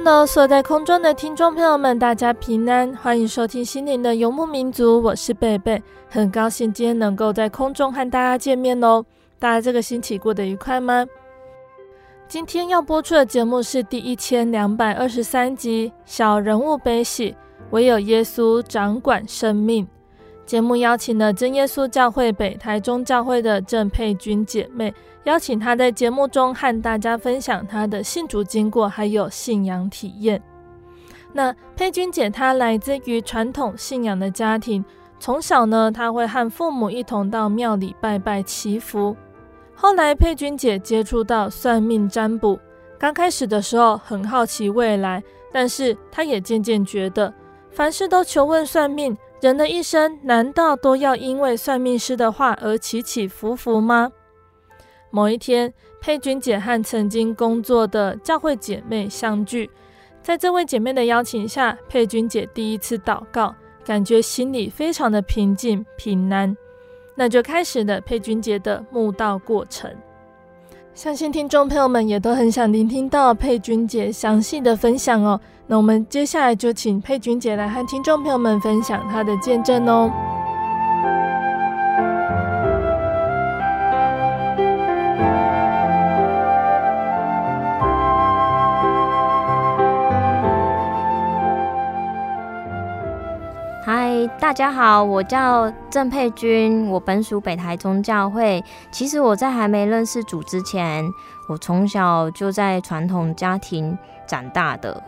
Hello，所在空中的听众朋友们，大家平安，欢迎收听心灵的游牧民族，我是贝贝，很高兴今天能够在空中和大家见面哦。大家这个星期过得愉快吗？今天要播出的节目是第一千两百二十三集《小人物悲喜》，唯有耶稣掌管生命。节目邀请了真耶稣教会北台中教会的郑佩君姐妹，邀请她在节目中和大家分享她的信主经过，还有信仰体验。那佩君姐她来自于传统信仰的家庭，从小呢，她会和父母一同到庙里拜拜祈福。后来佩君姐接触到算命占卜，刚开始的时候很好奇未来，但是她也渐渐觉得，凡事都求问算命。人的一生难道都要因为算命师的话而起起伏伏吗？某一天，佩君姐和曾经工作的教会姐妹相聚，在这位姐妹的邀请下，佩君姐第一次祷告，感觉心里非常的平静平安，那就开始了佩君姐的慕道过程。相信听众朋友们也都很想聆听到佩君姐详细的分享哦。那我们接下来就请佩君姐来和听众朋友们分享她的见证哦。大家好，我叫郑佩君，我本属北台宗教会。其实我在还没认识主之前，我从小就在传统家庭长大的。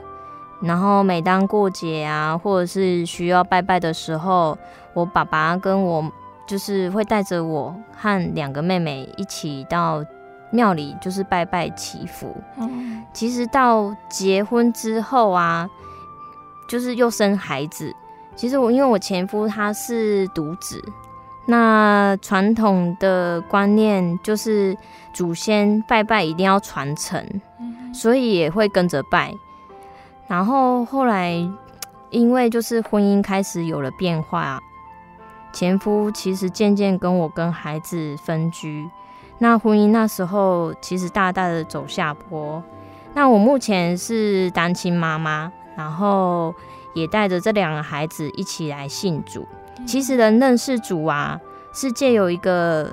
然后每当过节啊，或者是需要拜拜的时候，我爸爸跟我就是会带着我和两个妹妹一起到庙里，就是拜拜祈福。嗯，其实到结婚之后啊，就是又生孩子。其实我因为我前夫他是独子，那传统的观念就是祖先拜拜一定要传承，所以也会跟着拜。然后后来因为就是婚姻开始有了变化，前夫其实渐渐跟我跟孩子分居，那婚姻那时候其实大大的走下坡。那我目前是单亲妈妈，然后。也带着这两个孩子一起来信主。其实人认识主啊，是借由一个，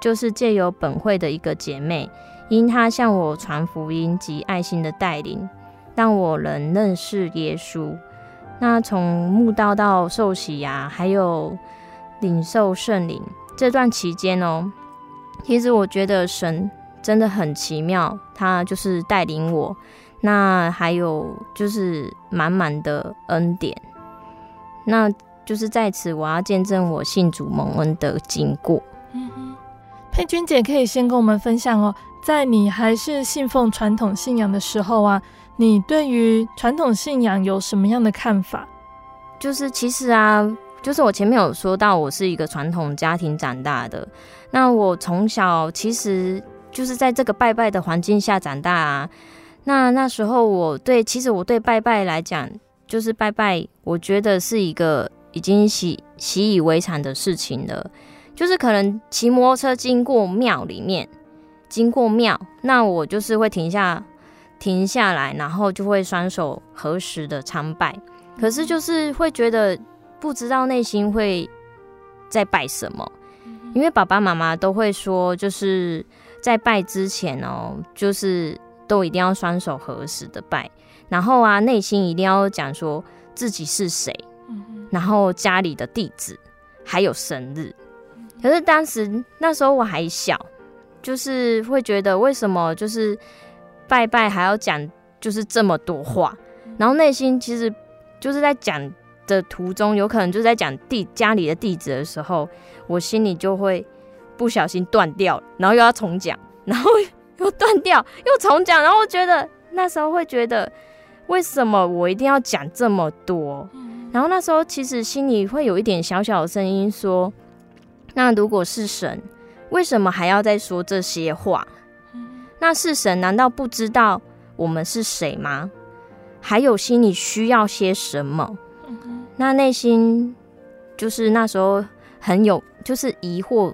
就是借由本会的一个姐妹，因她向我传福音及爱心的带领，让我能认识耶稣。那从慕道到受洗呀，还有领受圣灵这段期间哦，其实我觉得神真的很奇妙，他就是带领我。那还有就是满满的恩典，那就是在此我要见证我信主蒙恩的经过。嗯哼，佩君姐可以先跟我们分享哦，在你还是信奉传统信仰的时候啊，你对于传统信仰有什么样的看法？就是其实啊，就是我前面有说到，我是一个传统家庭长大的，那我从小其实就是在这个拜拜的环境下长大啊。那那时候，我对其实我对拜拜来讲，就是拜拜，我觉得是一个已经习习以为常的事情了。就是可能骑摩托车经过庙里面，经过庙，那我就是会停下停下来，然后就会双手合十的参拜。可是就是会觉得不知道内心会在拜什么，因为爸爸妈妈都会说，就是在拜之前哦，就是都一定要双手合十的拜，然后啊，内心一定要讲说自己是谁，然后家里的地址，还有生日。可是当时那时候我还小，就是会觉得为什么就是拜拜还要讲就是这么多话，然后内心其实。就是在讲的途中，有可能就是在讲地家里的地址的时候，我心里就会不小心断掉，然后又要重讲，然后又断掉，又重讲，然后我觉得那时候会觉得，为什么我一定要讲这么多？然后那时候其实心里会有一点小小的声音说，那如果是神，为什么还要再说这些话？那是神难道不知道我们是谁吗？还有心里需要些什么？那内心就是那时候很有就是疑惑，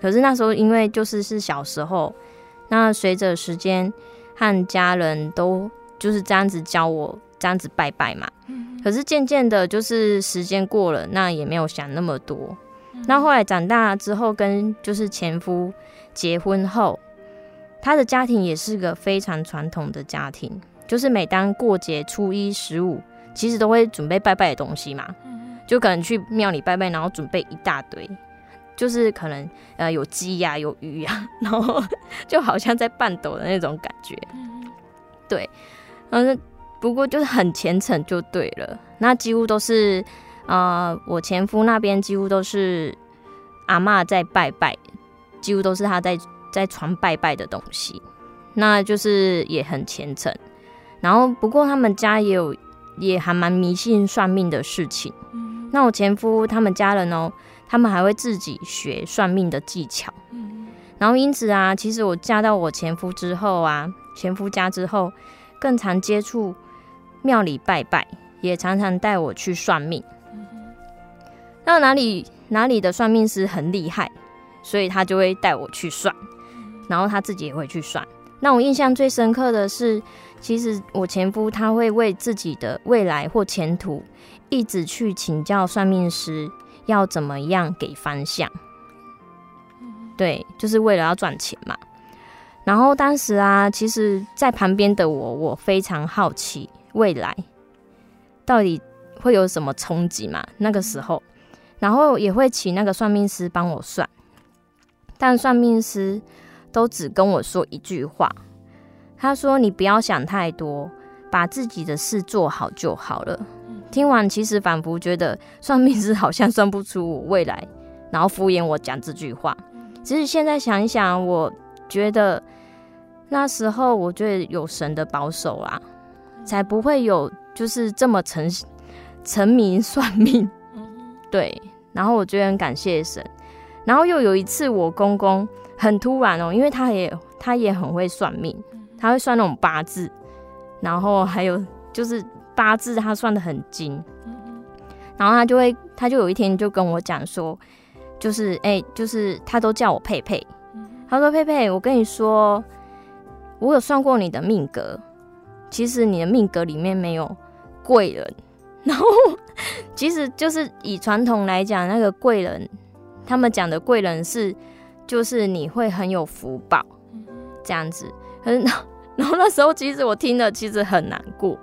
可是那时候因为就是是小时候，那随着时间和家人都就是这样子教我这样子拜拜嘛。可是渐渐的，就是时间过了，那也没有想那么多。那后来长大之后，跟就是前夫结婚后，他的家庭也是个非常传统的家庭。就是每当过节初一十五，其实都会准备拜拜的东西嘛，就可能去庙里拜拜，然后准备一大堆，就是可能呃有鸡呀、啊、有鱼呀、啊，然后就好像在半斗的那种感觉，对，嗯，不过就是很虔诚就对了。那几乎都是呃我前夫那边几乎都是阿妈在拜拜，几乎都是他在在传拜拜的东西，那就是也很虔诚。然后，不过他们家也有，也还蛮迷信算命的事情。嗯、那我前夫他们家人哦，他们还会自己学算命的技巧。然后因此啊，其实我嫁到我前夫之后啊，前夫家之后，更常接触庙里拜拜，也常常带我去算命。嗯、那哪里哪里的算命师很厉害，所以他就会带我去算，然后他自己也会去算。那我印象最深刻的是。其实我前夫他会为自己的未来或前途，一直去请教算命师要怎么样给方向。对，就是为了要赚钱嘛。然后当时啊，其实，在旁边的我，我非常好奇未来到底会有什么冲击嘛。那个时候，然后也会请那个算命师帮我算，但算命师都只跟我说一句话。他说：“你不要想太多，把自己的事做好就好了。”听完，其实仿佛觉得算命师好像算不出我未来，然后敷衍我讲这句话。其实现在想一想，我觉得那时候我觉得有神的保守啊，才不会有就是这么沉沉迷算命。对，然后我觉得很感谢神。然后又有一次，我公公很突然哦，因为他也他也很会算命。他会算那种八字，然后还有就是八字，他算的很精。然后他就会，他就有一天就跟我讲说，就是哎、欸，就是他都叫我佩佩。他说佩佩，我跟你说，我有算过你的命格，其实你的命格里面没有贵人。然后其实就是以传统来讲，那个贵人，他们讲的贵人是，就是你会很有福报这样子。可是。然后那时候，其实我听了，其实很难过。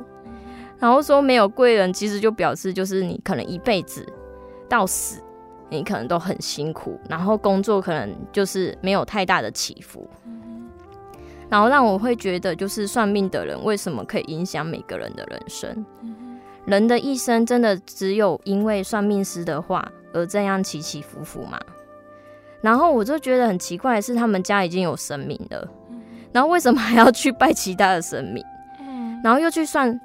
然后说没有贵人，其实就表示就是你可能一辈子到死，你可能都很辛苦，然后工作可能就是没有太大的起伏。然后让我会觉得，就是算命的人为什么可以影响每个人的人生？人的一生真的只有因为算命师的话而这样起起伏伏吗？然后我就觉得很奇怪的是，他们家已经有神明了。然后为什么还要去拜其他的神明？嗯，然后又去算，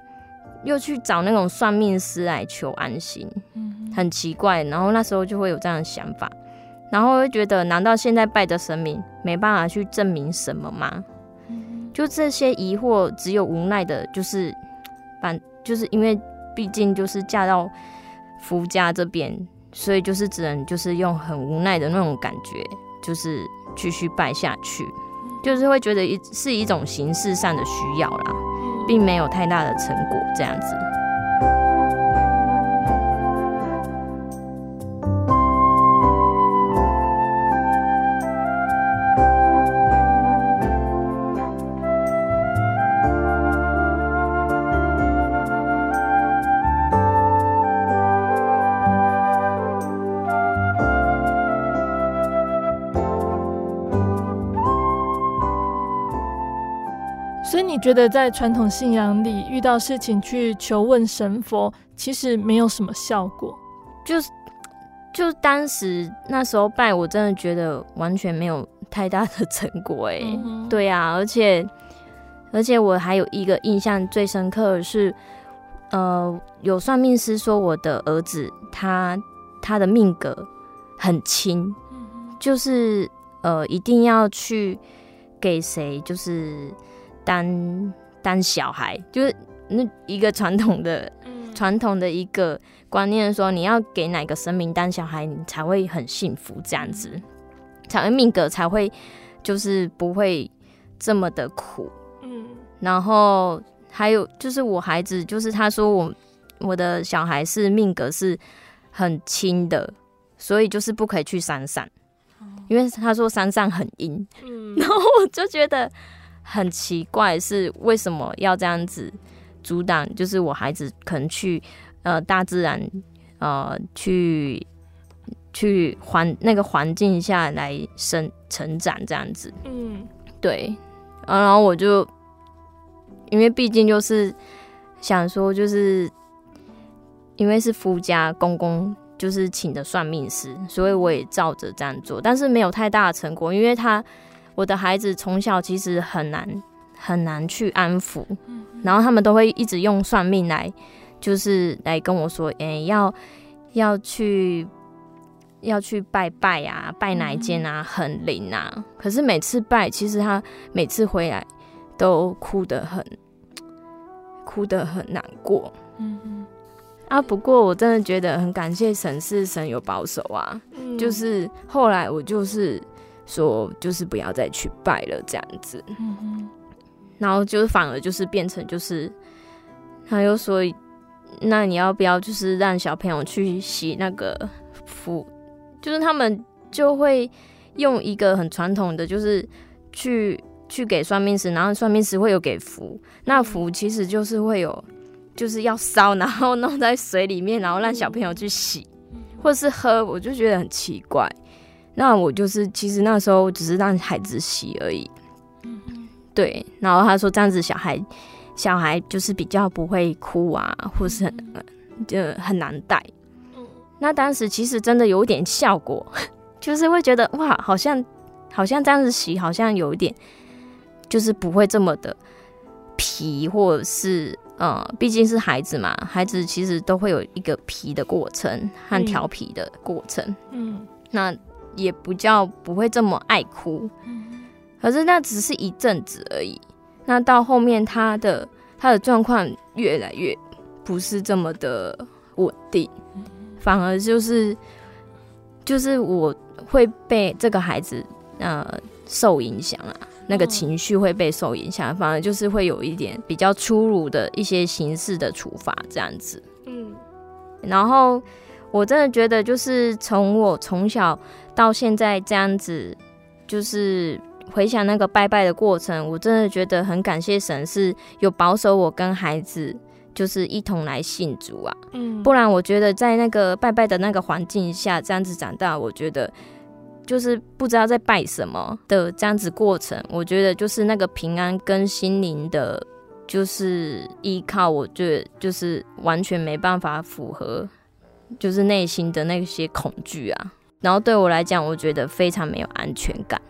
又去找那种算命师来求安心，嗯，很奇怪。然后那时候就会有这样的想法，然后会觉得，难道现在拜的神明没办法去证明什么吗？嗯，就这些疑惑，只有无奈的，就是反，就是因为毕竟就是嫁到夫家这边，所以就是只能就是用很无奈的那种感觉，就是继续拜下去。就是会觉得一是一种形式上的需要啦，并没有太大的成果这样子。觉得在传统信仰里遇到事情去求问神佛，其实没有什么效果。就是，就当时那时候拜，我真的觉得完全没有太大的成果。哎、嗯，对啊，而且，而且我还有一个印象最深刻的是，呃，有算命师说我的儿子他他的命格很轻，就是呃一定要去给谁就是。当当小孩就是那一个传统的传统的一个观念，说你要给哪个神明当小孩，你才会很幸福，这样子才会命格才会就是不会这么的苦。嗯，然后还有就是我孩子，就是他说我我的小孩是命格是很轻的，所以就是不可以去山上，因为他说山上很阴。嗯，然后我就觉得。很奇怪，是为什么要这样子阻挡？就是我孩子可能去呃大自然呃去去环那个环境下来生成长这样子。嗯，对。然后我就因为毕竟就是想说，就是因为是夫家公公就是请的算命师，所以我也照着这样做，但是没有太大的成果，因为他。我的孩子从小其实很难很难去安抚，然后他们都会一直用算命来，就是来跟我说，哎、欸，要要去要去拜拜啊，拜哪一间啊，很灵啊。可是每次拜，其实他每次回来都哭得很哭得很难过。嗯嗯。啊，不过我真的觉得很感谢神，是神有保守啊。就是后来我就是。说就是不要再去拜了，这样子，嗯，然后就是反而就是变成就是，他又说，那你要不要就是让小朋友去洗那个符？就是他们就会用一个很传统的，就是去去给算命师，然后算命师会有给符，那符其实就是会有，就是要烧，然后弄在水里面，然后让小朋友去洗，或者是喝，我就觉得很奇怪。那我就是，其实那时候只是让孩子洗而已，对。然后他说这样子小孩，小孩就是比较不会哭啊，或是很就很难带。那当时其实真的有一点效果，就是会觉得哇，好像好像这样子洗，好像有一点，就是不会这么的皮，或者是呃，毕竟是孩子嘛，孩子其实都会有一个皮的过程和调皮的过程。嗯，那。也不叫不会这么爱哭，可是那只是一阵子而已。那到后面他的他的状况越来越不是这么的稳定，反而就是就是我会被这个孩子呃受影响啊，那个情绪会被受影响，反而就是会有一点比较粗鲁的一些形式的处罚这样子。嗯，然后我真的觉得就是从我从小。到现在这样子，就是回想那个拜拜的过程，我真的觉得很感谢神是有保守我跟孩子，就是一同来信主啊。嗯，不然我觉得在那个拜拜的那个环境下这样子长大，我觉得就是不知道在拜什么的这样子过程，我觉得就是那个平安跟心灵的，就是依靠，我觉得就是完全没办法符合，就是内心的那些恐惧啊。然后对我来讲，我觉得非常没有安全感。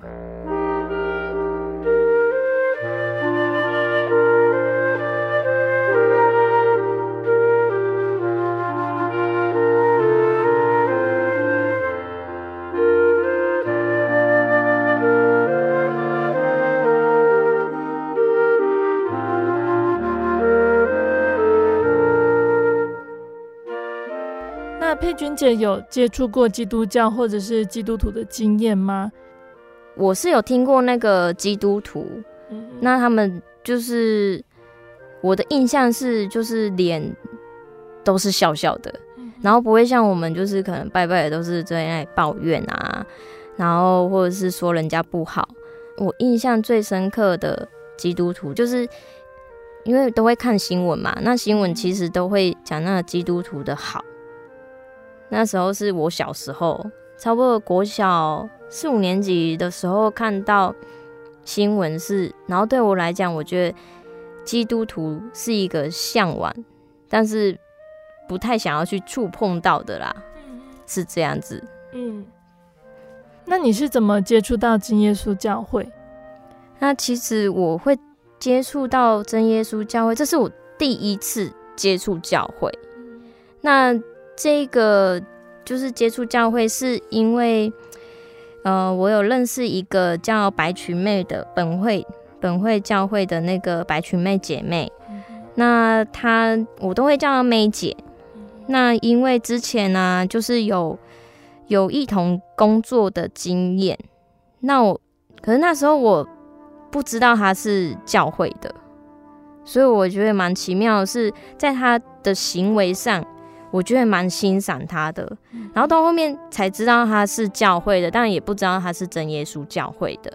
佩君姐有接触过基督教或者是基督徒的经验吗？我是有听过那个基督徒，嗯、那他们就是我的印象是，就是脸都是笑笑的，嗯、然后不会像我们就是可能拜拜的都是在那里抱怨啊，然后或者是说人家不好。我印象最深刻的基督徒，就是因为都会看新闻嘛，那新闻其实都会讲那个基督徒的好。那时候是我小时候，差不多国小。四五年级的时候看到新闻是，然后对我来讲，我觉得基督徒是一个向往，但是不太想要去触碰到的啦，是这样子。嗯，那你是怎么接触到真耶稣教会？那其实我会接触到真耶稣教会，这是我第一次接触教会。那这个就是接触教会，是因为。呃，我有认识一个叫白裙妹的本会本会教会的那个白裙妹姐妹，嗯、那她我都会叫她妹姐。那因为之前呢、啊，就是有有一同工作的经验，那我可是那时候我不知道她是教会的，所以我觉得蛮奇妙的是在她的行为上。我觉得蛮欣赏他的，然后到后面才知道他是教会的，但也不知道他是真耶稣教会的。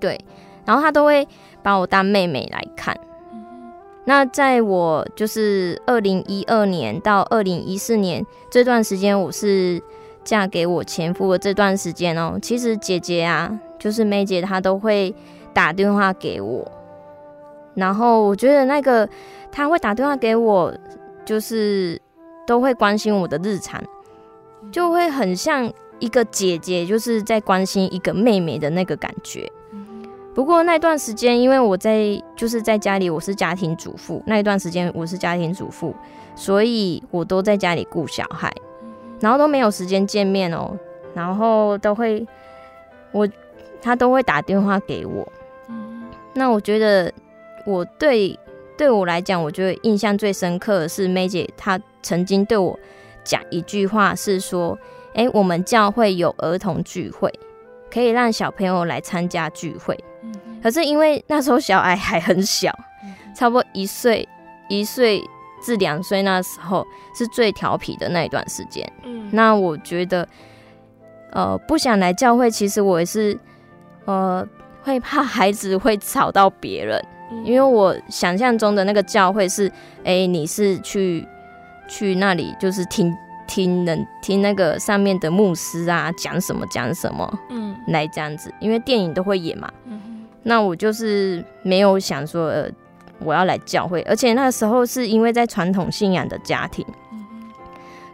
对，然后他都会把我当妹妹来看。那在我就是二零一二年到二零一四年这段时间，我是嫁给我前夫的这段时间哦。其实姐姐啊，就是梅姐，她都会打电话给我，然后我觉得那个她会打电话给我，就是。都会关心我的日常，就会很像一个姐姐，就是在关心一个妹妹的那个感觉。不过那段时间，因为我在就是在家里，我是家庭主妇。那一段时间我是家庭主妇，所以我都在家里顾小孩，然后都没有时间见面哦。然后都会我他都会打电话给我。那我觉得我对。对我来讲，我觉得印象最深刻的是梅姐，她曾经对我讲一句话，是说：“哎，我们教会有儿童聚会，可以让小朋友来参加聚会。可是因为那时候小孩还很小，差不多一岁、一岁至两岁，那时候是最调皮的那一段时间。那我觉得，呃，不想来教会，其实我也是，呃，会怕孩子会吵到别人。”因为我想象中的那个教会是，哎、欸，你是去去那里，就是听听人听那个上面的牧师啊讲什么讲什么，嗯，来这样子。因为电影都会演嘛，嗯，那我就是没有想说，呃，我要来教会，而且那时候是因为在传统信仰的家庭，嗯，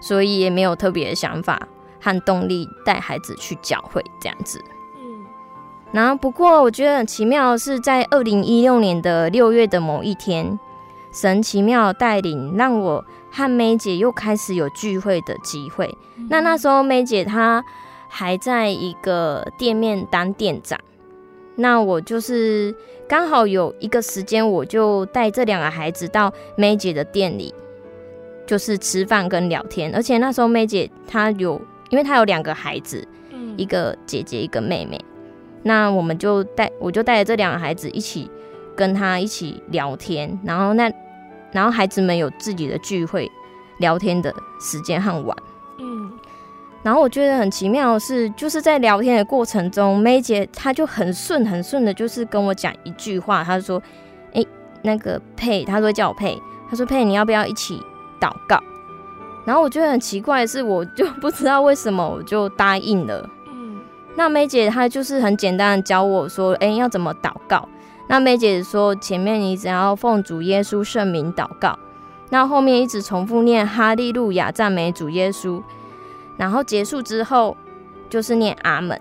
所以也没有特别的想法和动力带孩子去教会这样子。然后，不过我觉得很奇妙的是，在二零一六年的六月的某一天，神奇妙带领，让我和梅姐又开始有聚会的机会。嗯、那那时候梅姐她还在一个店面当店长，那我就是刚好有一个时间，我就带这两个孩子到梅姐的店里，就是吃饭跟聊天。而且那时候梅姐她有，因为她有两个孩子，嗯、一个姐姐，一个妹妹。那我们就带，我就带着这两个孩子一起跟他一起聊天，然后那，然后孩子们有自己的聚会聊天的时间和玩，嗯，然后我觉得很奇妙的是，就是在聊天的过程中，梅姐她就很顺很顺的，就是跟我讲一句话，她说：“哎、欸，那个佩，她说叫我佩，她说佩，你要不要一起祷告？”然后我觉得很奇怪的是，我就不知道为什么我就答应了。那梅姐她就是很简单的教我说，哎、欸，要怎么祷告？那梅姐说，前面你只要奉主耶稣圣名祷告，那后面一直重复念哈利路亚赞美主耶稣，然后结束之后就是念阿门。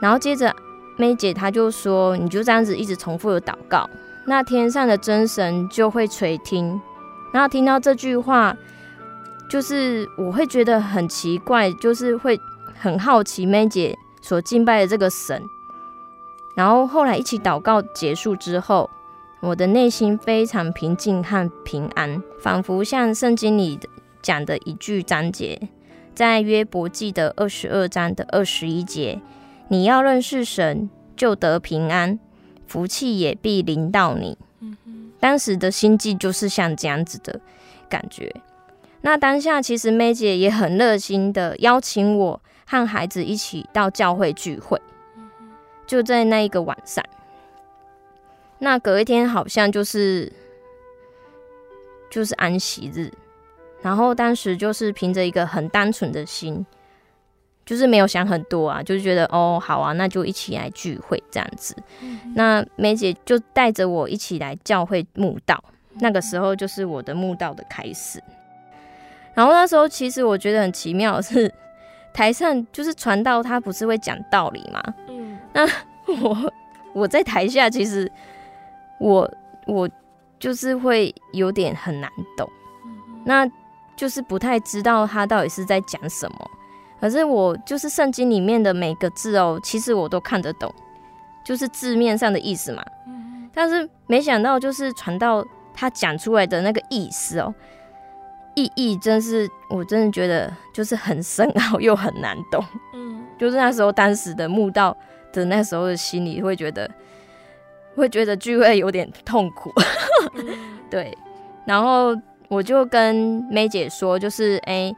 然后接着梅姐她就说，你就这样子一直重复的祷告，那天上的真神就会垂听。然后听到这句话，就是我会觉得很奇怪，就是会。很好奇梅姐所敬拜的这个神，然后后来一起祷告结束之后，我的内心非常平静和平安，仿佛像圣经里讲的一句章节，在约伯记的二十二章的二十一节，你要认识神，就得平安，福气也必临到你。当时的心境就是像这样子的感觉。那当下其实梅姐也很热心的邀请我和孩子一起到教会聚会，就在那一个晚上。那隔一天好像就是就是安息日，然后当时就是凭着一个很单纯的心，就是没有想很多啊，就是觉得哦好啊，那就一起来聚会这样子。那梅姐就带着我一起来教会墓道，那个时候就是我的墓道的开始。然后那时候其实我觉得很奇妙的是，台上就是传道，他不是会讲道理吗？嗯，那我我在台下其实。我我就是会有点很难懂，那就是不太知道他到底是在讲什么。可是我就是圣经里面的每个字哦，其实我都看得懂，就是字面上的意思嘛。但是没想到就是传到他讲出来的那个意思哦，意义真是我真的觉得就是很深奥又很难懂。嗯，就是那时候当时的慕道的那时候的心里会觉得。会觉得聚会有点痛苦，对，然后我就跟梅姐说，就是哎、欸，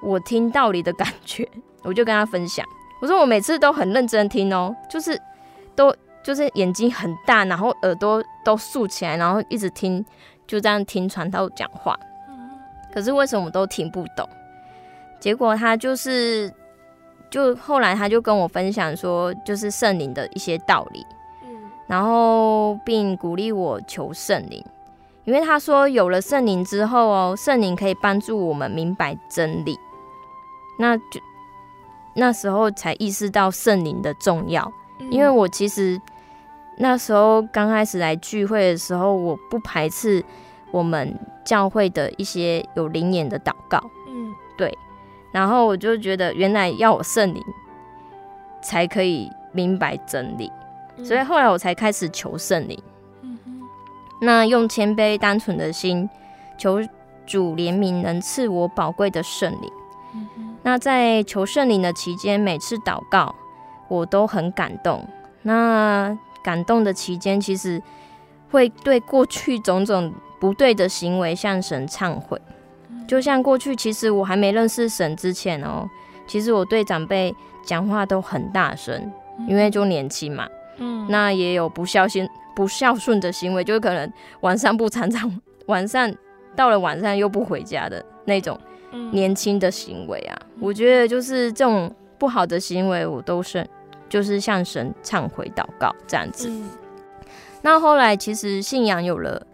我听道理的感觉，我就跟她分享，我说我每次都很认真听哦，就是都就是眼睛很大，然后耳朵都竖起来，然后一直听，就这样听传道讲话，可是为什么都听不懂？结果他就是，就后来他就跟我分享说，就是圣灵的一些道理。嗯然后，并鼓励我求圣灵，因为他说有了圣灵之后哦，圣灵可以帮助我们明白真理。那就那时候才意识到圣灵的重要，因为我其实那时候刚开始来聚会的时候，我不排斥我们教会的一些有灵眼的祷告，嗯，对。然后我就觉得，原来要我圣灵才可以明白真理。所以后来我才开始求圣灵，嗯那用谦卑单纯的心求主怜悯，能赐我宝贵的圣灵。那在求圣灵的期间，每次祷告我都很感动。那感动的期间，其实会对过去种种不对的行为向神忏悔。就像过去，其实我还没认识神之前哦，其实我对长辈讲话都很大声，因为就年轻嘛。嗯，那也有不孝心、不孝顺的行为，就是可能晚上不常常，晚上到了晚上又不回家的那种年轻的行为啊。嗯、我觉得就是这种不好的行为，我都是就是向神忏悔祷告这样子。嗯、那后来其实信仰有了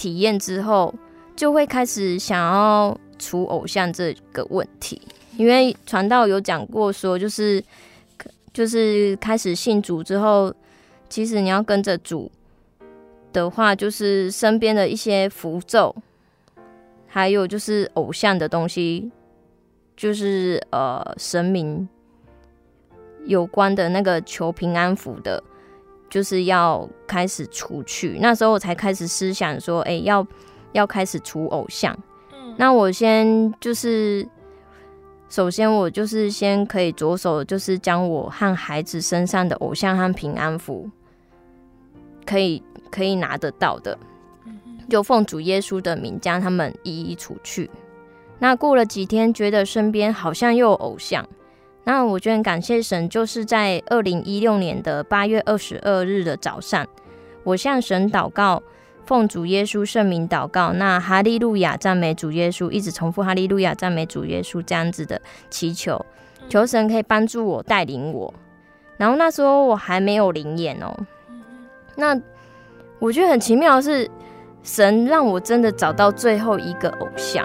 体验之后，就会开始想要除偶像这个问题，因为传道有讲过说，就是。就是开始信主之后，其实你要跟着主的话，就是身边的一些符咒，还有就是偶像的东西，就是呃神明有关的那个求平安符的，就是要开始除去。那时候我才开始思想说，哎、欸，要要开始除偶像。嗯，那我先就是。首先，我就是先可以着手，就是将我和孩子身上的偶像和平安符，可以可以拿得到的，就奉主耶稣的名将他们一一除去。那过了几天，觉得身边好像又有偶像，那我就很感谢神，就是在二零一六年的八月二十二日的早上，我向神祷告。奉主耶稣圣名祷告，那哈利路亚赞美主耶稣，一直重复哈利路亚赞美主耶稣这样子的祈求，求神可以帮助我带领我。然后那时候我还没有灵眼哦，那我觉得很奇妙的是，神让我真的找到最后一个偶像。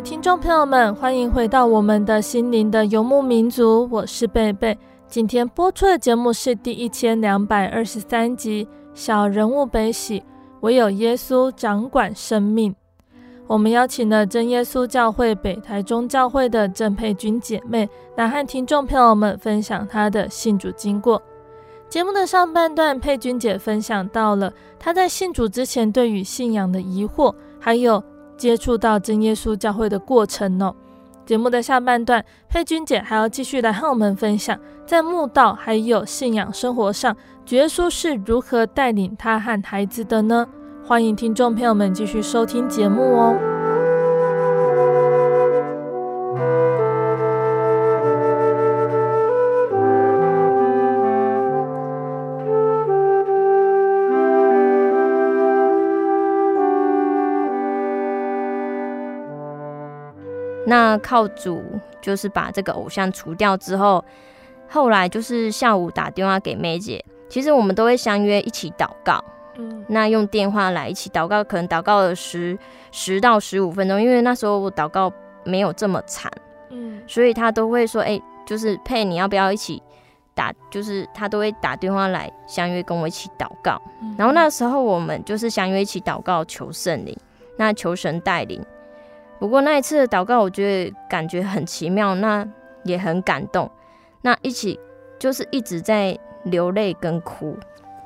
听众朋友们，欢迎回到我们的心灵的游牧民族，我是贝贝。今天播出的节目是第一千两百二十三集《小人物悲喜》，唯有耶稣掌管生命。我们邀请了真耶稣教会北台中教会的郑佩君姐妹来和听众朋友们分享她的信主经过。节目的上半段，佩君姐分享到了她在信主之前对于信仰的疑惑，还有。接触到真耶稣教会的过程哦。节目的下半段，佩君姐还要继续来和我们分享，在牧道还有信仰生活上，主耶稣是如何带领她和孩子的呢？欢迎听众朋友们继续收听节目哦。那靠主就是把这个偶像除掉之后，后来就是下午打电话给梅姐，其实我们都会相约一起祷告。嗯，那用电话来一起祷告，可能祷告了十十到十五分钟，因为那时候我祷告没有这么惨。嗯，所以他都会说，哎、欸，就是佩，你要不要一起打？就是他都会打电话来相约跟我一起祷告。然后那时候我们就是相约一起祷告，求圣灵，那求神带领。不过那一次的祷告，我觉得感觉很奇妙，那也很感动，那一起就是一直在流泪跟哭，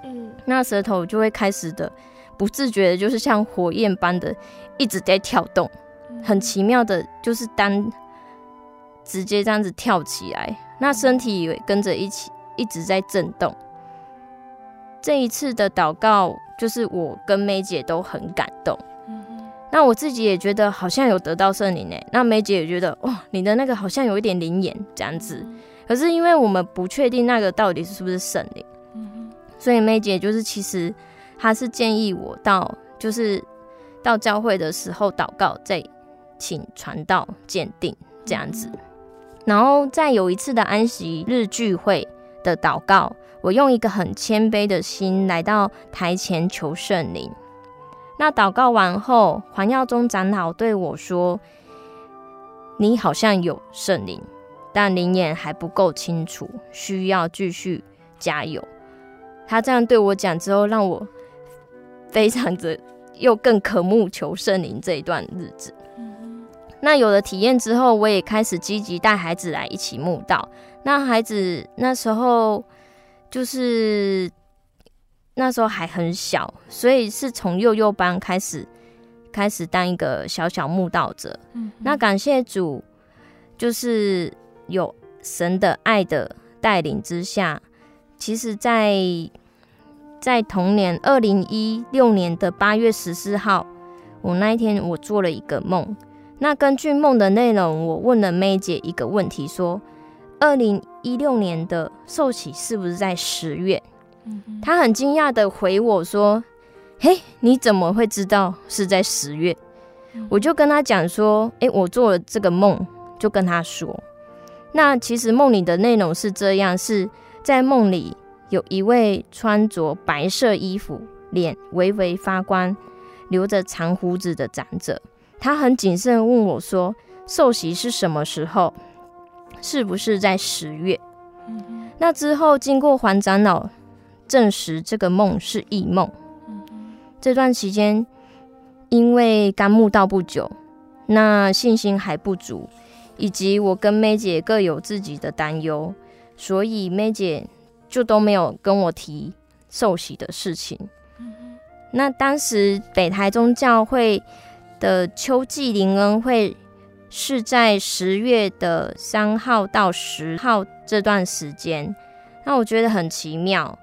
嗯，那舌头就会开始的不自觉的，就是像火焰般的一直在跳动，很奇妙的，就是当直接这样子跳起来，那身体也跟着一起一直在震动。这一次的祷告，就是我跟梅姐都很感动。那我自己也觉得好像有得到圣灵诶，那梅姐也觉得哇，你的那个好像有一点灵眼这样子。可是因为我们不确定那个到底是不是圣灵，所以梅姐就是其实她是建议我到就是到教会的时候祷告，再请传道鉴定这样子。然后在有一次的安息日聚会的祷告，我用一个很谦卑的心来到台前求圣灵。那祷告完后，黄耀宗长老对我说：“你好像有圣灵，但灵眼还不够清楚，需要继续加油。”他这样对我讲之后，让我非常的又更渴慕求圣灵这一段日子。那有了体验之后，我也开始积极带孩子来一起慕道。那孩子那时候就是。那时候还很小，所以是从幼幼班开始，开始当一个小小慕道者。嗯，那感谢主，就是有神的爱的带领之下，其实在，在在同年二零一六年的八月十四号，我那一天我做了一个梦。那根据梦的内容，我问了妹姐一个问题，说：二零一六年的受洗是不是在十月？他很惊讶的回我说：“嘿，你怎么会知道是在十月？”我就跟他讲说：“诶，我做了这个梦。”就跟他说：“那其实梦里的内容是这样，是在梦里有一位穿着白色衣服、脸微微发光、留着长胡子的长者，他很谨慎问我说：‘受洗是什么时候？是不是在十月？’那之后经过黄长老。”证实这个梦是异梦。这段期间，因为刚慕道不久，那信心还不足，以及我跟梅姐各有自己的担忧，所以梅姐就都没有跟我提受洗的事情。那当时北台宗教会的秋季灵恩会是在十月的三号到十号这段时间，那我觉得很奇妙。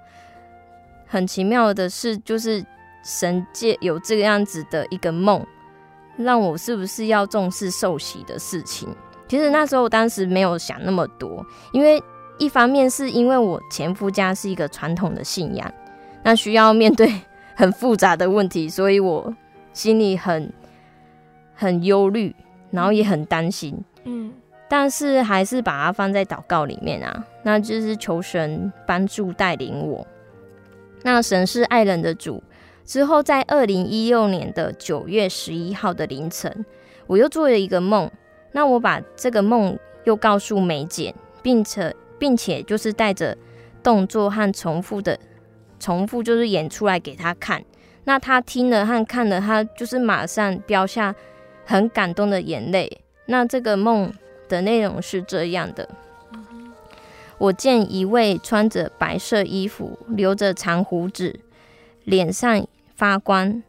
很奇妙的是，就是神界有这个样子的一个梦，让我是不是要重视受洗的事情？其实那时候我当时没有想那么多，因为一方面是因为我前夫家是一个传统的信仰，那需要面对。很复杂的问题，所以我心里很很忧虑，然后也很担心，嗯，但是还是把它放在祷告里面啊，那就是求神帮助带领我。那神是爱人的主。之后在二零一六年的九月十一号的凌晨，我又做了一个梦，那我把这个梦又告诉梅姐，并且并且就是带着动作和重复的。重复就是演出来给他看，那他听了和看了，他就是马上飙下很感动的眼泪。那这个梦的内容是这样的：我见一位穿着白色衣服、留着长胡子、脸上发光、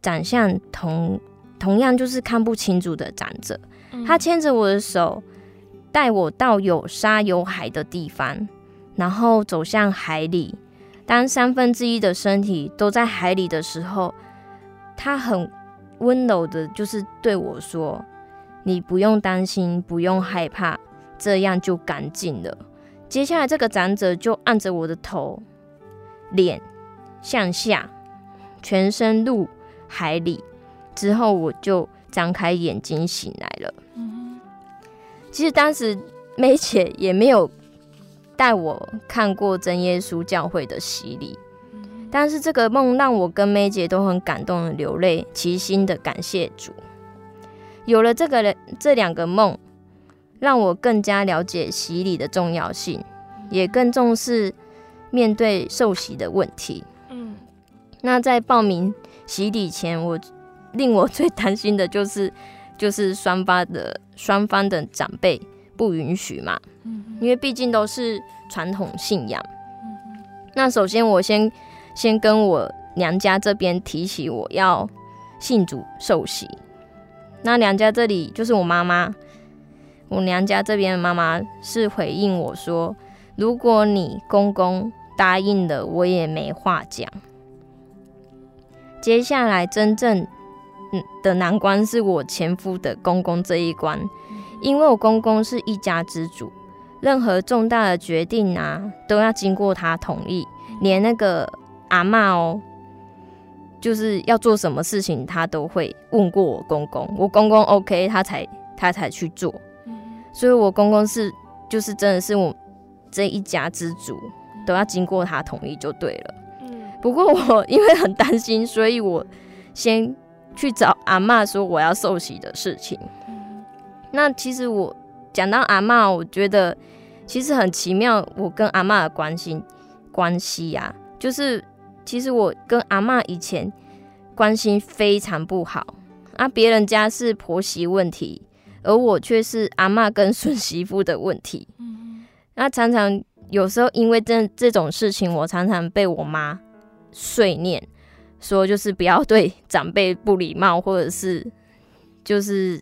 长相同同样就是看不清楚的长者，他牵着我的手，带我到有沙有海的地方，然后走向海里。当三分之一的身体都在海里的时候，他很温柔的，就是对我说：“你不用担心，不用害怕，这样就干净了。”接下来，这个长者就按着我的头，脸向下，全身入海里。之后，我就张开眼睛醒来了。其实当时梅姐也没有。带我看过真耶稣教会的洗礼，但是这个梦让我跟梅姐都很感动流泪，齐心的感谢主。有了这个人这两个梦，让我更加了解洗礼的重要性，也更重视面对受洗的问题。嗯，那在报名洗礼前，我令我最担心的就是，就是双方的双方的长辈不允许嘛。因为毕竟都是传统信仰，那首先我先先跟我娘家这边提起我要信主受洗，那娘家这里就是我妈妈，我娘家这边的妈妈是回应我说，如果你公公答应了，我也没话讲。接下来真正的难关是我前夫的公公这一关，因为我公公是一家之主。任何重大的决定啊，都要经过他同意。连那个阿嬷哦，就是要做什么事情，他都会问过我公公。我公公 OK，他才他才去做。所以，我公公是就是真的是我这一家之主，都要经过他同意就对了。嗯不过我因为很担心，所以我先去找阿嬷说我要受洗的事情。那其实我讲到阿嬷，我觉得。其实很奇妙，我跟阿嬷的关系关系呀，就是其实我跟阿嬷以前关系非常不好啊。别人家是婆媳问题，而我却是阿妈跟孙媳妇的问题。那常常有时候因为这这种事情，我常常被我妈碎念，说就是不要对长辈不礼貌，或者是就是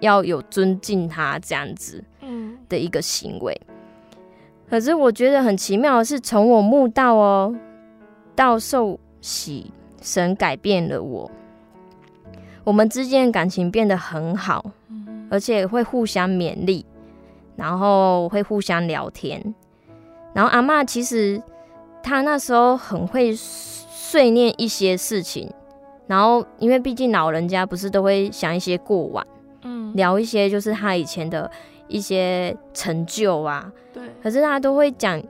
要有尊敬他这样子。的一个行为，可是我觉得很奇妙的是，从我慕道哦到受洗，神改变了我，我们之间的感情变得很好，而且会互相勉励，然后会互相聊天。然后阿妈其实她那时候很会碎念一些事情，然后因为毕竟老人家不是都会想一些过往，嗯，聊一些就是他以前的。一些成就啊，对，可是他都会讲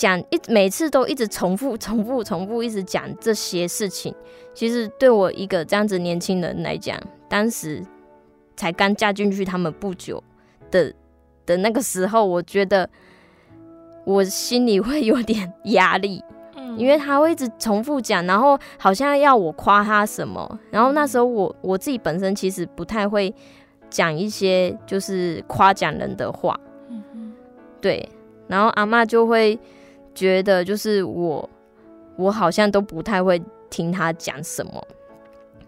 讲一，每次都一直重复、重复、重复，一直讲这些事情。其实对我一个这样子年轻人来讲，当时才刚嫁进去他们不久的的那个时候，我觉得我心里会有点压力，嗯，因为他会一直重复讲，然后好像要我夸他什么，然后那时候我我自己本身其实不太会。讲一些就是夸奖人的话，嗯、对，然后阿妈就会觉得就是我，我好像都不太会听他讲什么。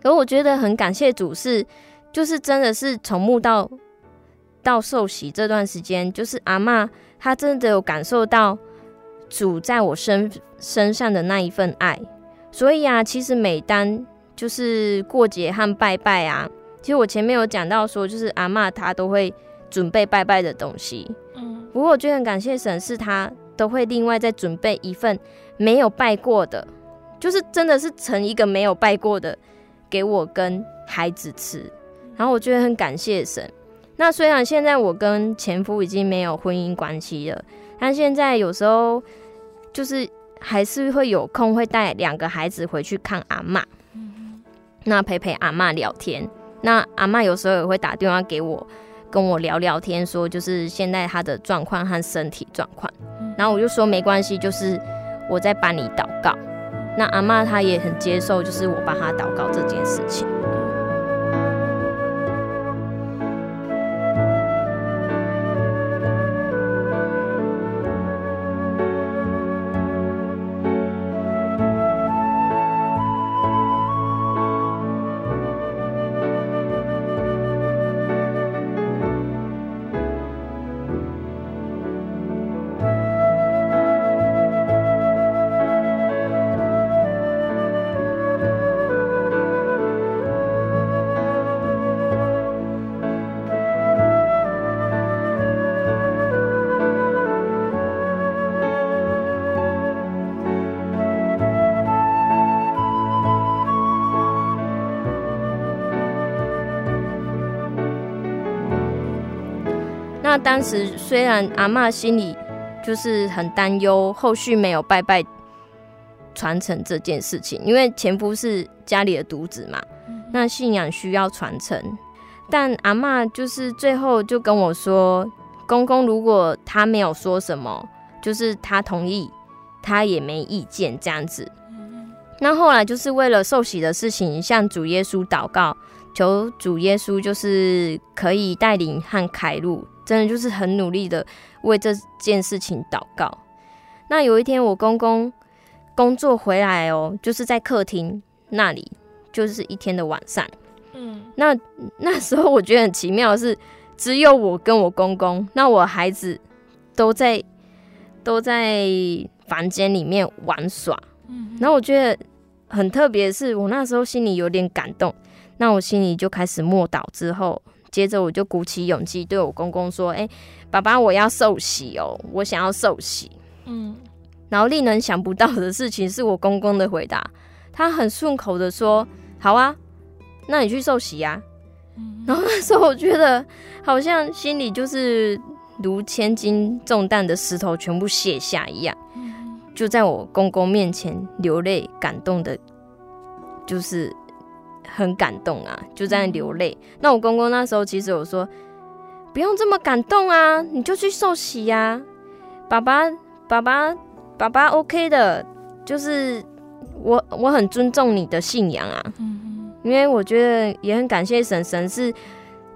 而我觉得很感谢主是，就是真的是从墓到到受洗这段时间，就是阿嬷她真的有感受到主在我身身上的那一份爱。所以啊，其实每当就是过节和拜拜啊，其实我前面有讲到说，就是阿嬷她都会准备拜拜的东西。嗯，不过我觉得很感谢神，是她都会另外再准备一份没有拜过的，就是真的是成一个没有拜过的给我跟孩子吃。然后我觉得很感谢神。那虽然现在我跟前夫已经没有婚姻关系了，但现在有时候就是。还是会有空会带两个孩子回去看阿妈，那陪陪阿妈聊天。那阿妈有时候也会打电话给我，跟我聊聊天，说就是现在她的状况和身体状况。然后我就说没关系，就是我在帮你祷告。那阿嬷她也很接受，就是我帮她祷告这件事情。当时虽然阿嬷心里就是很担忧，后续没有拜拜传承这件事情，因为前夫是家里的独子嘛，那信仰需要传承。但阿妈就是最后就跟我说，公公如果他没有说什么，就是他同意，他也没意见这样子。那后来就是为了受洗的事情，向主耶稣祷告，求主耶稣就是可以带领和开路。真的就是很努力的为这件事情祷告。那有一天我公公工作回来哦，就是在客厅那里，就是一天的晚上。嗯，那那时候我觉得很奇妙的是，只有我跟我公公，那我孩子都在都在房间里面玩耍。嗯，然后我觉得很特别的是，我那时候心里有点感动。那我心里就开始默祷之后。接着我就鼓起勇气对我公公说：“哎、欸，爸爸，我要受洗哦，我想要受洗。”嗯，然后令人想不到的事情是我公公的回答，他很顺口的说：“好啊，那你去受洗呀。”嗯，然后那时候我觉得好像心里就是如千斤重担的石头全部卸下一样，就在我公公面前流泪，感动的，就是。很感动啊，就在那流泪。那我公公那时候其实有说，不用这么感动啊，你就去受洗呀。爸爸，爸爸，爸爸，OK 的，就是我我很尊重你的信仰啊。嗯，因为我觉得也很感谢婶婶是，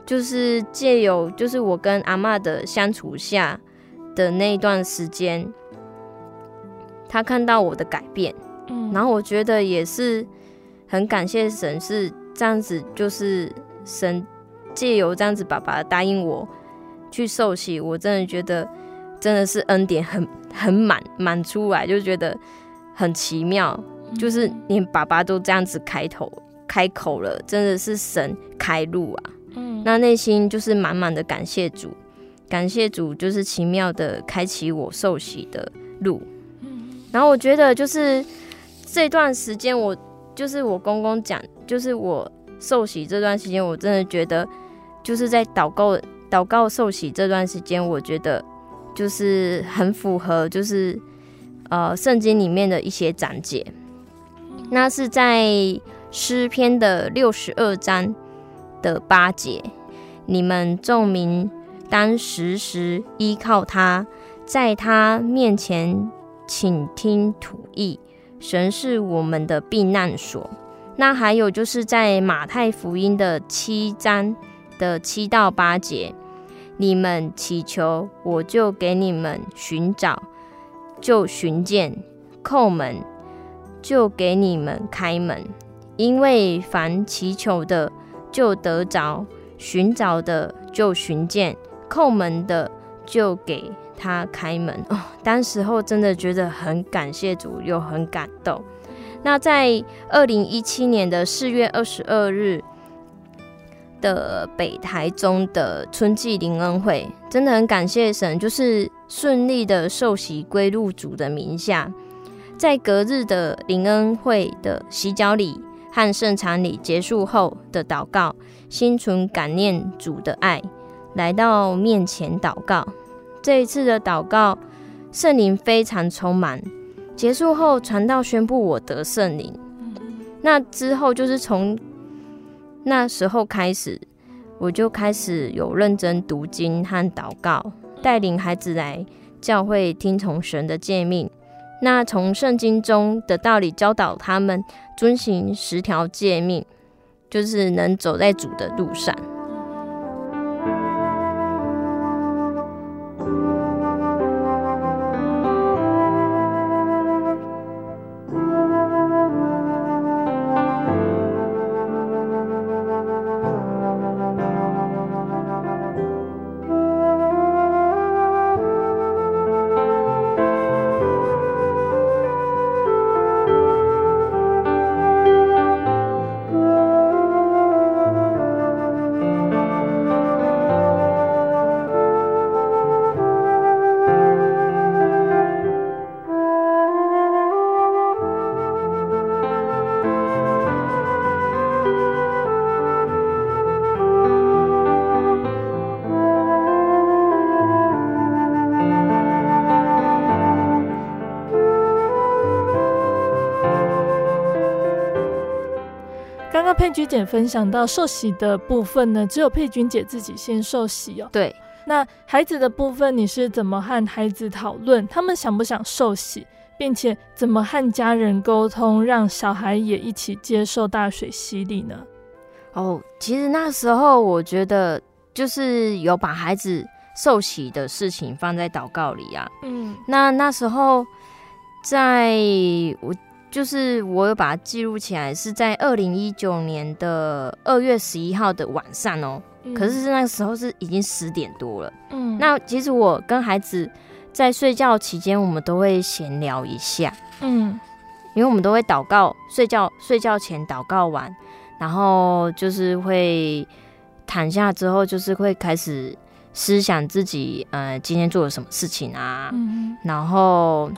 就是借由就是我跟阿妈的相处下的那一段时间，他看到我的改变，嗯，然后我觉得也是。很感谢神是这样子，就是神借由这样子，爸爸答应我去受洗，我真的觉得真的是恩典很很满满出来，就觉得很奇妙，就是连爸爸都这样子开头开口了，真的是神开路啊！嗯，那内心就是满满的感谢主，感谢主就是奇妙的开启我受洗的路。嗯，然后我觉得就是这段时间我。就是我公公讲，就是我受洗这段时间，我真的觉得，就是在祷告、祷告受洗这段时间，我觉得就是很符合，就是呃圣经里面的一些讲解。那是在诗篇的六十二章的八节，你们众民当时时依靠他，在他面前倾听吐意。神是我们的避难所。那还有就是在马太福音的七章的七到八节，你们祈求，我就给你们寻找，就寻见；叩门，就给你们开门。因为凡祈求的，就得着；寻找的，就寻见；叩门的，就给他开门。哦，当时候真的觉得很感谢主，又很感动。那在二零一七年的四月二十二日。的北台中的春季灵恩会，真的很感谢神，就是顺利的受洗归入主的名下。在隔日的灵恩会的洗脚礼和圣餐礼结束后的祷告，心存感念主的爱，来到面前祷告。这一次的祷告，圣灵非常充满。结束后，传道宣布我得圣灵。那之后就是从。那时候开始，我就开始有认真读经和祷告，带领孩子来教会听从神的诫命。那从圣经中的道理教导他们遵行十条诫命，就是能走在主的路上。佩君姐分享到受洗的部分呢，只有佩君姐自己先受洗哦。对，那孩子的部分，你是怎么和孩子讨论，他们想不想受洗，并且怎么和家人沟通，让小孩也一起接受大水洗礼呢？哦，其实那时候我觉得就是有把孩子受洗的事情放在祷告里啊。嗯，那那时候在我。就是我有把它记录起来，是在二零一九年的二月十一号的晚上哦、喔。嗯、可是是那个时候是已经十点多了。嗯，那其实我跟孩子在睡觉期间，我们都会闲聊一下。嗯，因为我们都会祷告，睡觉睡觉前祷告完，然后就是会躺下之后，就是会开始思想自己呃今天做了什么事情啊。嗯，然后。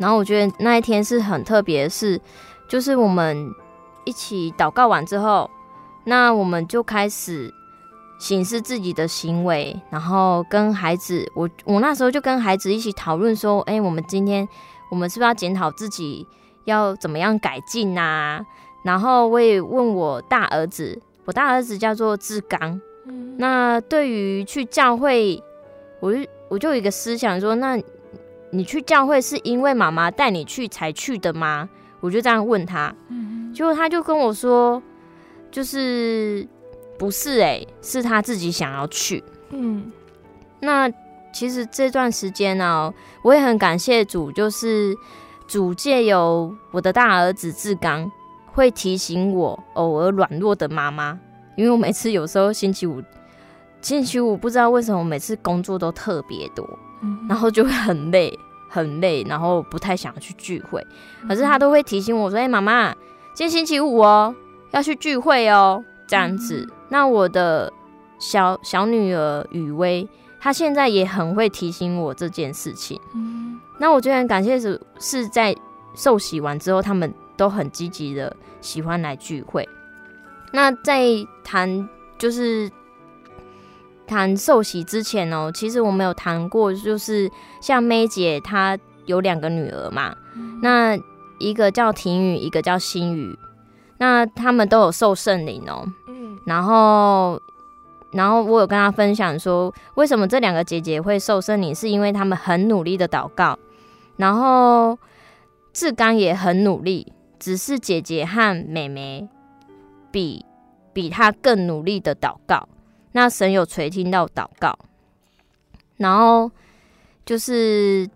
然后我觉得那一天是很特别的事，就是我们一起祷告完之后，那我们就开始审视自己的行为，然后跟孩子，我我那时候就跟孩子一起讨论说，哎，我们今天我们是不是要检讨自己，要怎么样改进啊？然后我也问我大儿子，我大儿子叫做志刚，嗯，那对于去教会，我就我就有一个思想说，那。你去教会是因为妈妈带你去才去的吗？我就这样问他，嗯，结果他就跟我说，就是不是欸，是他自己想要去。嗯，那其实这段时间呢，我也很感谢主，就是主借由我的大儿子志刚会提醒我偶尔软弱的妈妈，因为我每次有时候星期五，星期五不知道为什么每次工作都特别多。然后就会很累，很累，然后不太想去聚会。可是他都会提醒我说：“哎，妈妈，今天星期五哦，要去聚会哦。”这样子。那我的小小女儿雨薇，她现在也很会提醒我这件事情。那我觉得很感谢是是在受洗完之后，他们都很积极的喜欢来聚会。那在谈就是。谈受洗之前哦，其实我们有谈过，就是像 May 姐她有两个女儿嘛，嗯、那一个叫婷雨，一个叫心雨，那他们都有受圣灵哦，嗯，然后然后我有跟她分享说，为什么这两个姐姐会受圣灵，是因为他们很努力的祷告，然后志刚也很努力，只是姐姐和妹妹比比他更努力的祷告。那神有垂听到祷告，然后就是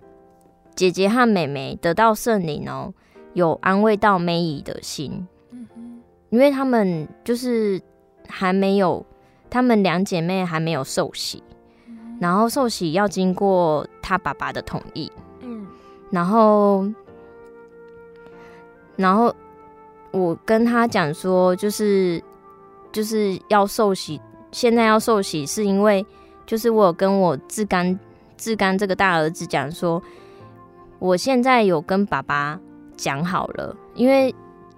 姐姐和妹妹得到圣灵哦，有安慰到梅姨的心，因为他们就是还没有，他们两姐妹还没有受洗，然后受洗要经过他爸爸的同意，嗯，然后，然后我跟他讲说，就是就是要受洗。现在要受洗，是因为就是我有跟我志刚志刚这个大儿子讲说，我现在有跟爸爸讲好了，因为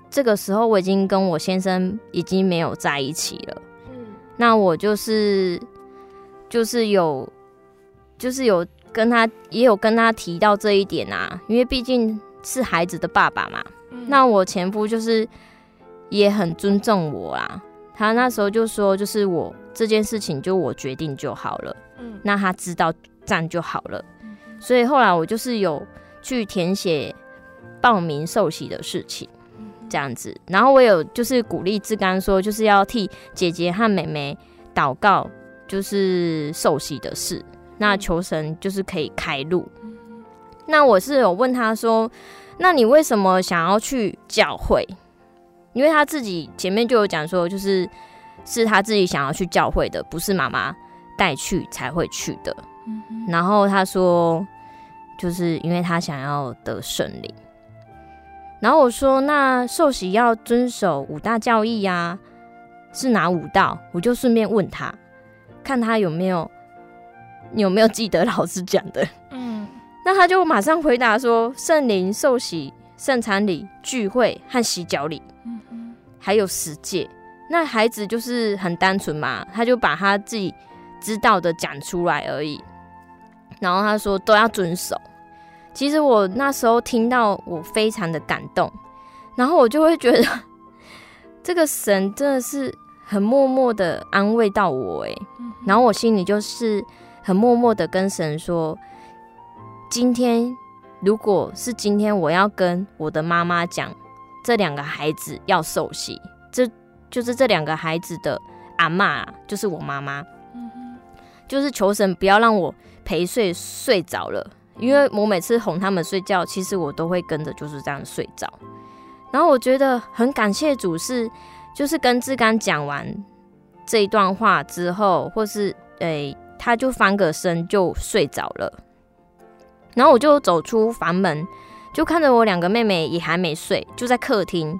这个时候我已经跟我先生已经没有在一起了。嗯，那我就是就是有就是有跟他也有跟他提到这一点啊，因为毕竟是孩子的爸爸嘛。嗯，那我前夫就是也很尊重我啊。他那时候就说，就是我这件事情就我决定就好了，嗯，那他知道这样就好了，嗯，所以后来我就是有去填写报名受洗的事情，这样子，然后我有就是鼓励志刚说，就是要替姐姐和妹妹祷告，就是受洗的事，那求神就是可以开路。那我是有问他说，那你为什么想要去教会？因为他自己前面就有讲说，就是是他自己想要去教会的，不是妈妈带去才会去的。嗯、然后他说，就是因为他想要得圣灵。然后我说，那受洗要遵守五大教义呀、啊，是哪五道？我就顺便问他，看他有没有有没有记得老师讲的。嗯，那他就马上回答说，圣灵、受洗、圣餐礼、聚会和洗脚礼。还有十诫，那孩子就是很单纯嘛，他就把他自己知道的讲出来而已。然后他说都要遵守。其实我那时候听到，我非常的感动。然后我就会觉得，这个神真的是很默默的安慰到我诶。然后我心里就是很默默的跟神说，今天如果是今天，我要跟我的妈妈讲。这两个孩子要受洗，这就是这两个孩子的阿妈，就是我妈妈。就是求神不要让我陪睡睡着了，因为我每次哄他们睡觉，其实我都会跟着就是这样睡着。然后我觉得很感谢主，是就是跟志刚讲完这一段话之后，或是诶，他就翻个身就睡着了。然后我就走出房门。就看着我两个妹妹也还没睡，就在客厅。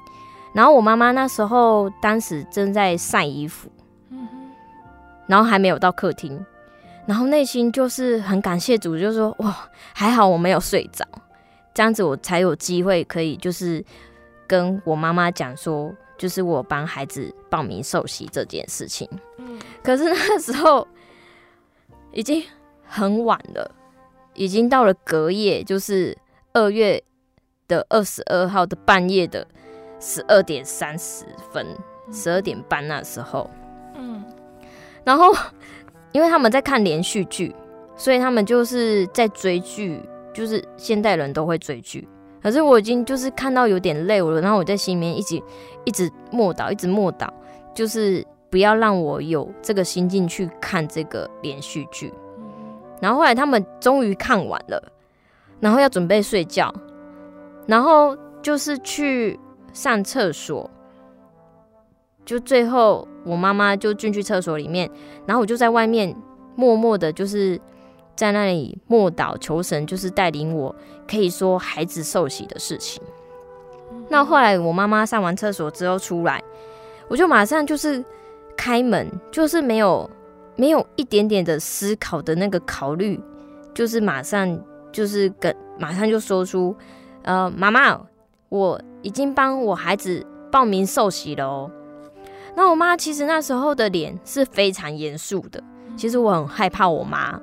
然后我妈妈那时候当时正在晒衣服，然后还没有到客厅。然后内心就是很感谢主，就说哇，还好我没有睡着，这样子我才有机会可以就是跟我妈妈讲说，就是我帮孩子报名受洗这件事情。可是那时候已经很晚了，已经到了隔夜，就是。二月的二十二号的半夜的十二点三十分，十二点半那时候，嗯，然后 因为他们在看连续剧，所以他们就是在追剧，就是现代人都会追剧。可是我已经就是看到有点累了，然后我在心里面一直一直默祷，一直默祷，就是不要让我有这个心境去看这个连续剧。然后后来他们终于看完了。然后要准备睡觉，然后就是去上厕所，就最后我妈妈就进去厕所里面，然后我就在外面默默的，就是在那里默祷求神，就是带领我可以说孩子受洗的事情。那后来我妈妈上完厕所之后出来，我就马上就是开门，就是没有没有一点点的思考的那个考虑，就是马上。就是跟马上就说出，呃，妈妈，我已经帮我孩子报名受洗了哦。那我妈其实那时候的脸是非常严肃的。其实我很害怕我妈，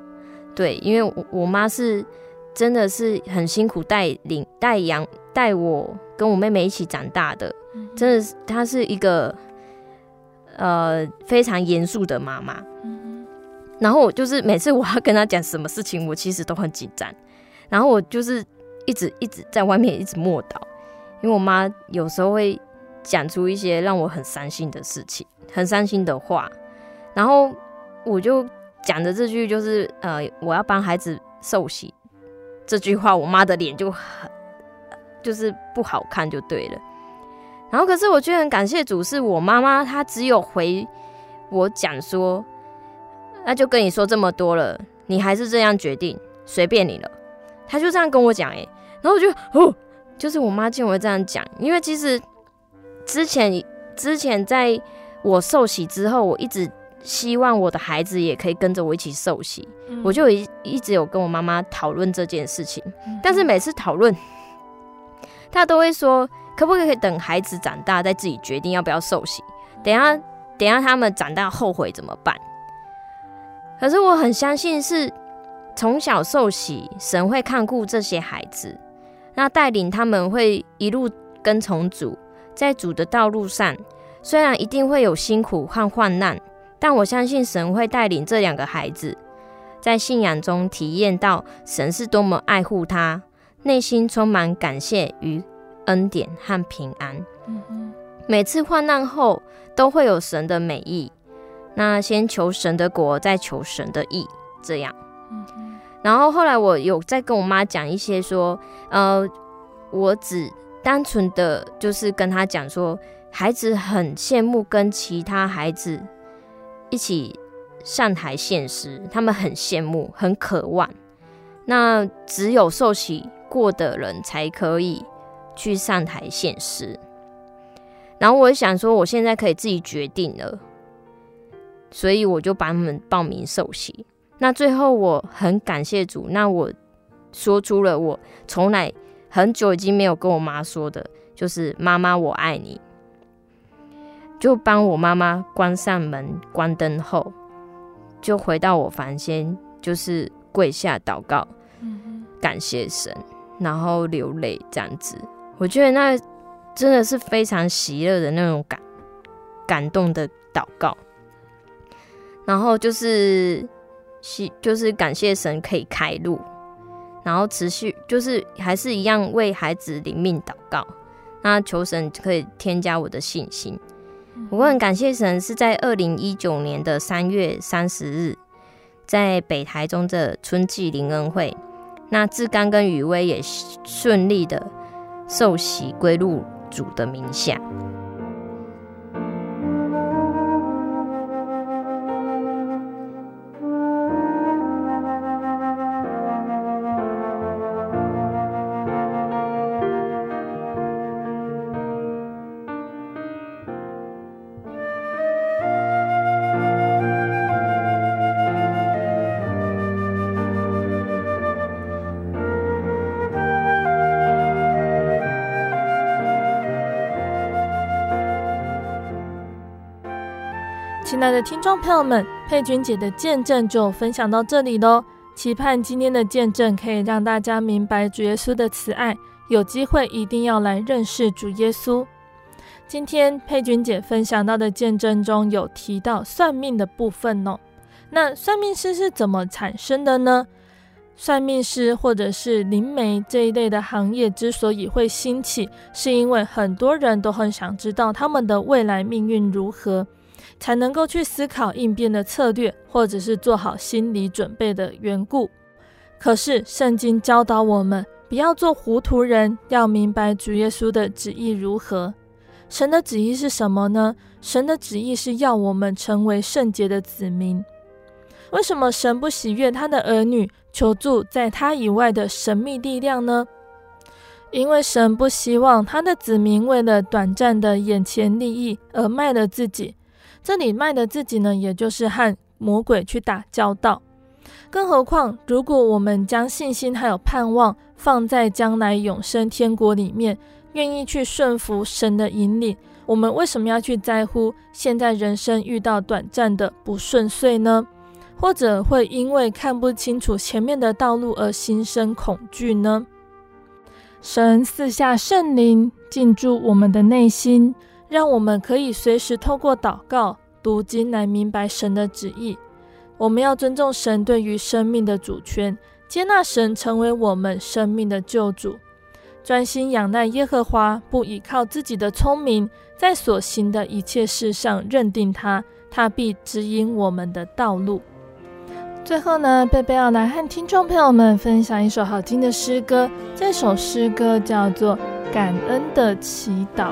对，因为我我妈是真的是很辛苦带领带养带我跟我妹妹一起长大的，真的是她是一个呃非常严肃的妈妈。然后我就是每次我要跟她讲什么事情，我其实都很紧张。然后我就是一直一直在外面一直默祷，因为我妈有时候会讲出一些让我很伤心的事情，很伤心的话。然后我就讲的这句，就是呃，我要帮孩子受洗这句话，我妈的脸就很就是不好看，就对了。然后可是我觉得很感谢主，是我妈妈她只有回我讲说，那就跟你说这么多了，你还是这样决定，随便你了。她就这样跟我讲，哎，然后我就哦，就是我妈见我这样讲，因为其实之前之前在我受洗之后，我一直希望我的孩子也可以跟着我一起受洗，嗯、我就一一直有跟我妈妈讨论这件事情，嗯、但是每次讨论，她都会说。可不可以等孩子长大再自己决定要不要受洗？等下，等下他们长大后悔怎么办？可是我很相信是从小受洗，神会看顾这些孩子，那带领他们会一路跟从主，在主的道路上，虽然一定会有辛苦和患难，但我相信神会带领这两个孩子，在信仰中体验到神是多么爱护他，内心充满感谢与。恩典和平安，每次患难后都会有神的美意。那先求神的国，再求神的义，这样。然后后来我有在跟我妈讲一些说，呃，我只单纯的就是跟她讲说，孩子很羡慕跟其他孩子一起上台献诗，他们很羡慕，很渴望。那只有受洗过的人才可以。去上台献诗，然后我想说，我现在可以自己决定了，所以我就把他们报名受洗。那最后我很感谢主，那我说出了我从来很久已经没有跟我妈说的，就是“妈妈，我爱你”。就帮我妈妈关上门、关灯后，就回到我房间，就是跪下祷告，感谢神，然后流泪这样子。我觉得那真的是非常喜乐的那种感感动的祷告，然后就是喜就是感谢神可以开路，然后持续就是还是一样为孩子领命祷告，那求神可以添加我的信心。我很感谢神是在二零一九年的三月三十日，在北台中的春季灵恩会，那志刚跟雨薇也顺利的。受洗归入主的名下。亲爱的听众朋友们，佩君姐的见证就分享到这里喽。期盼今天的见证可以让大家明白主耶稣的慈爱，有机会一定要来认识主耶稣。今天佩君姐分享到的见证中有提到算命的部分哦。那算命师是怎么产生的呢？算命师或者是灵媒这一类的行业之所以会兴起，是因为很多人都很想知道他们的未来命运如何。才能够去思考应变的策略，或者是做好心理准备的缘故。可是圣经教导我们，不要做糊涂人，要明白主耶稣的旨意如何。神的旨意是什么呢？神的旨意是要我们成为圣洁的子民。为什么神不喜悦他的儿女求助在他以外的神秘力量呢？因为神不希望他的子民为了短暂的眼前利益而卖了自己。这里卖的自己呢，也就是和魔鬼去打交道。更何况，如果我们将信心还有盼望放在将来永生天国里面，愿意去顺服神的引领，我们为什么要去在乎现在人生遇到短暂的不顺遂呢？或者会因为看不清楚前面的道路而心生恐惧呢？神赐下圣灵进驻我们的内心。让我们可以随时透过祷告、读经来明白神的旨意。我们要尊重神对于生命的主权，接纳神成为我们生命的救主，专心仰赖耶和华，不依靠自己的聪明，在所行的一切事上认定他，他必指引我们的道路。最后呢，贝贝要来和听众朋友们分享一首好听的诗歌，这首诗歌叫做《感恩的祈祷》。